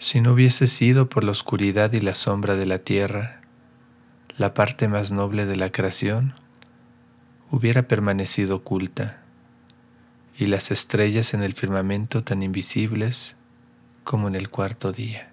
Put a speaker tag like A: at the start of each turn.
A: Si no hubiese sido por la oscuridad y la sombra de la tierra, la parte más noble de la creación hubiera permanecido oculta y las estrellas en el firmamento tan invisibles como en el cuarto día.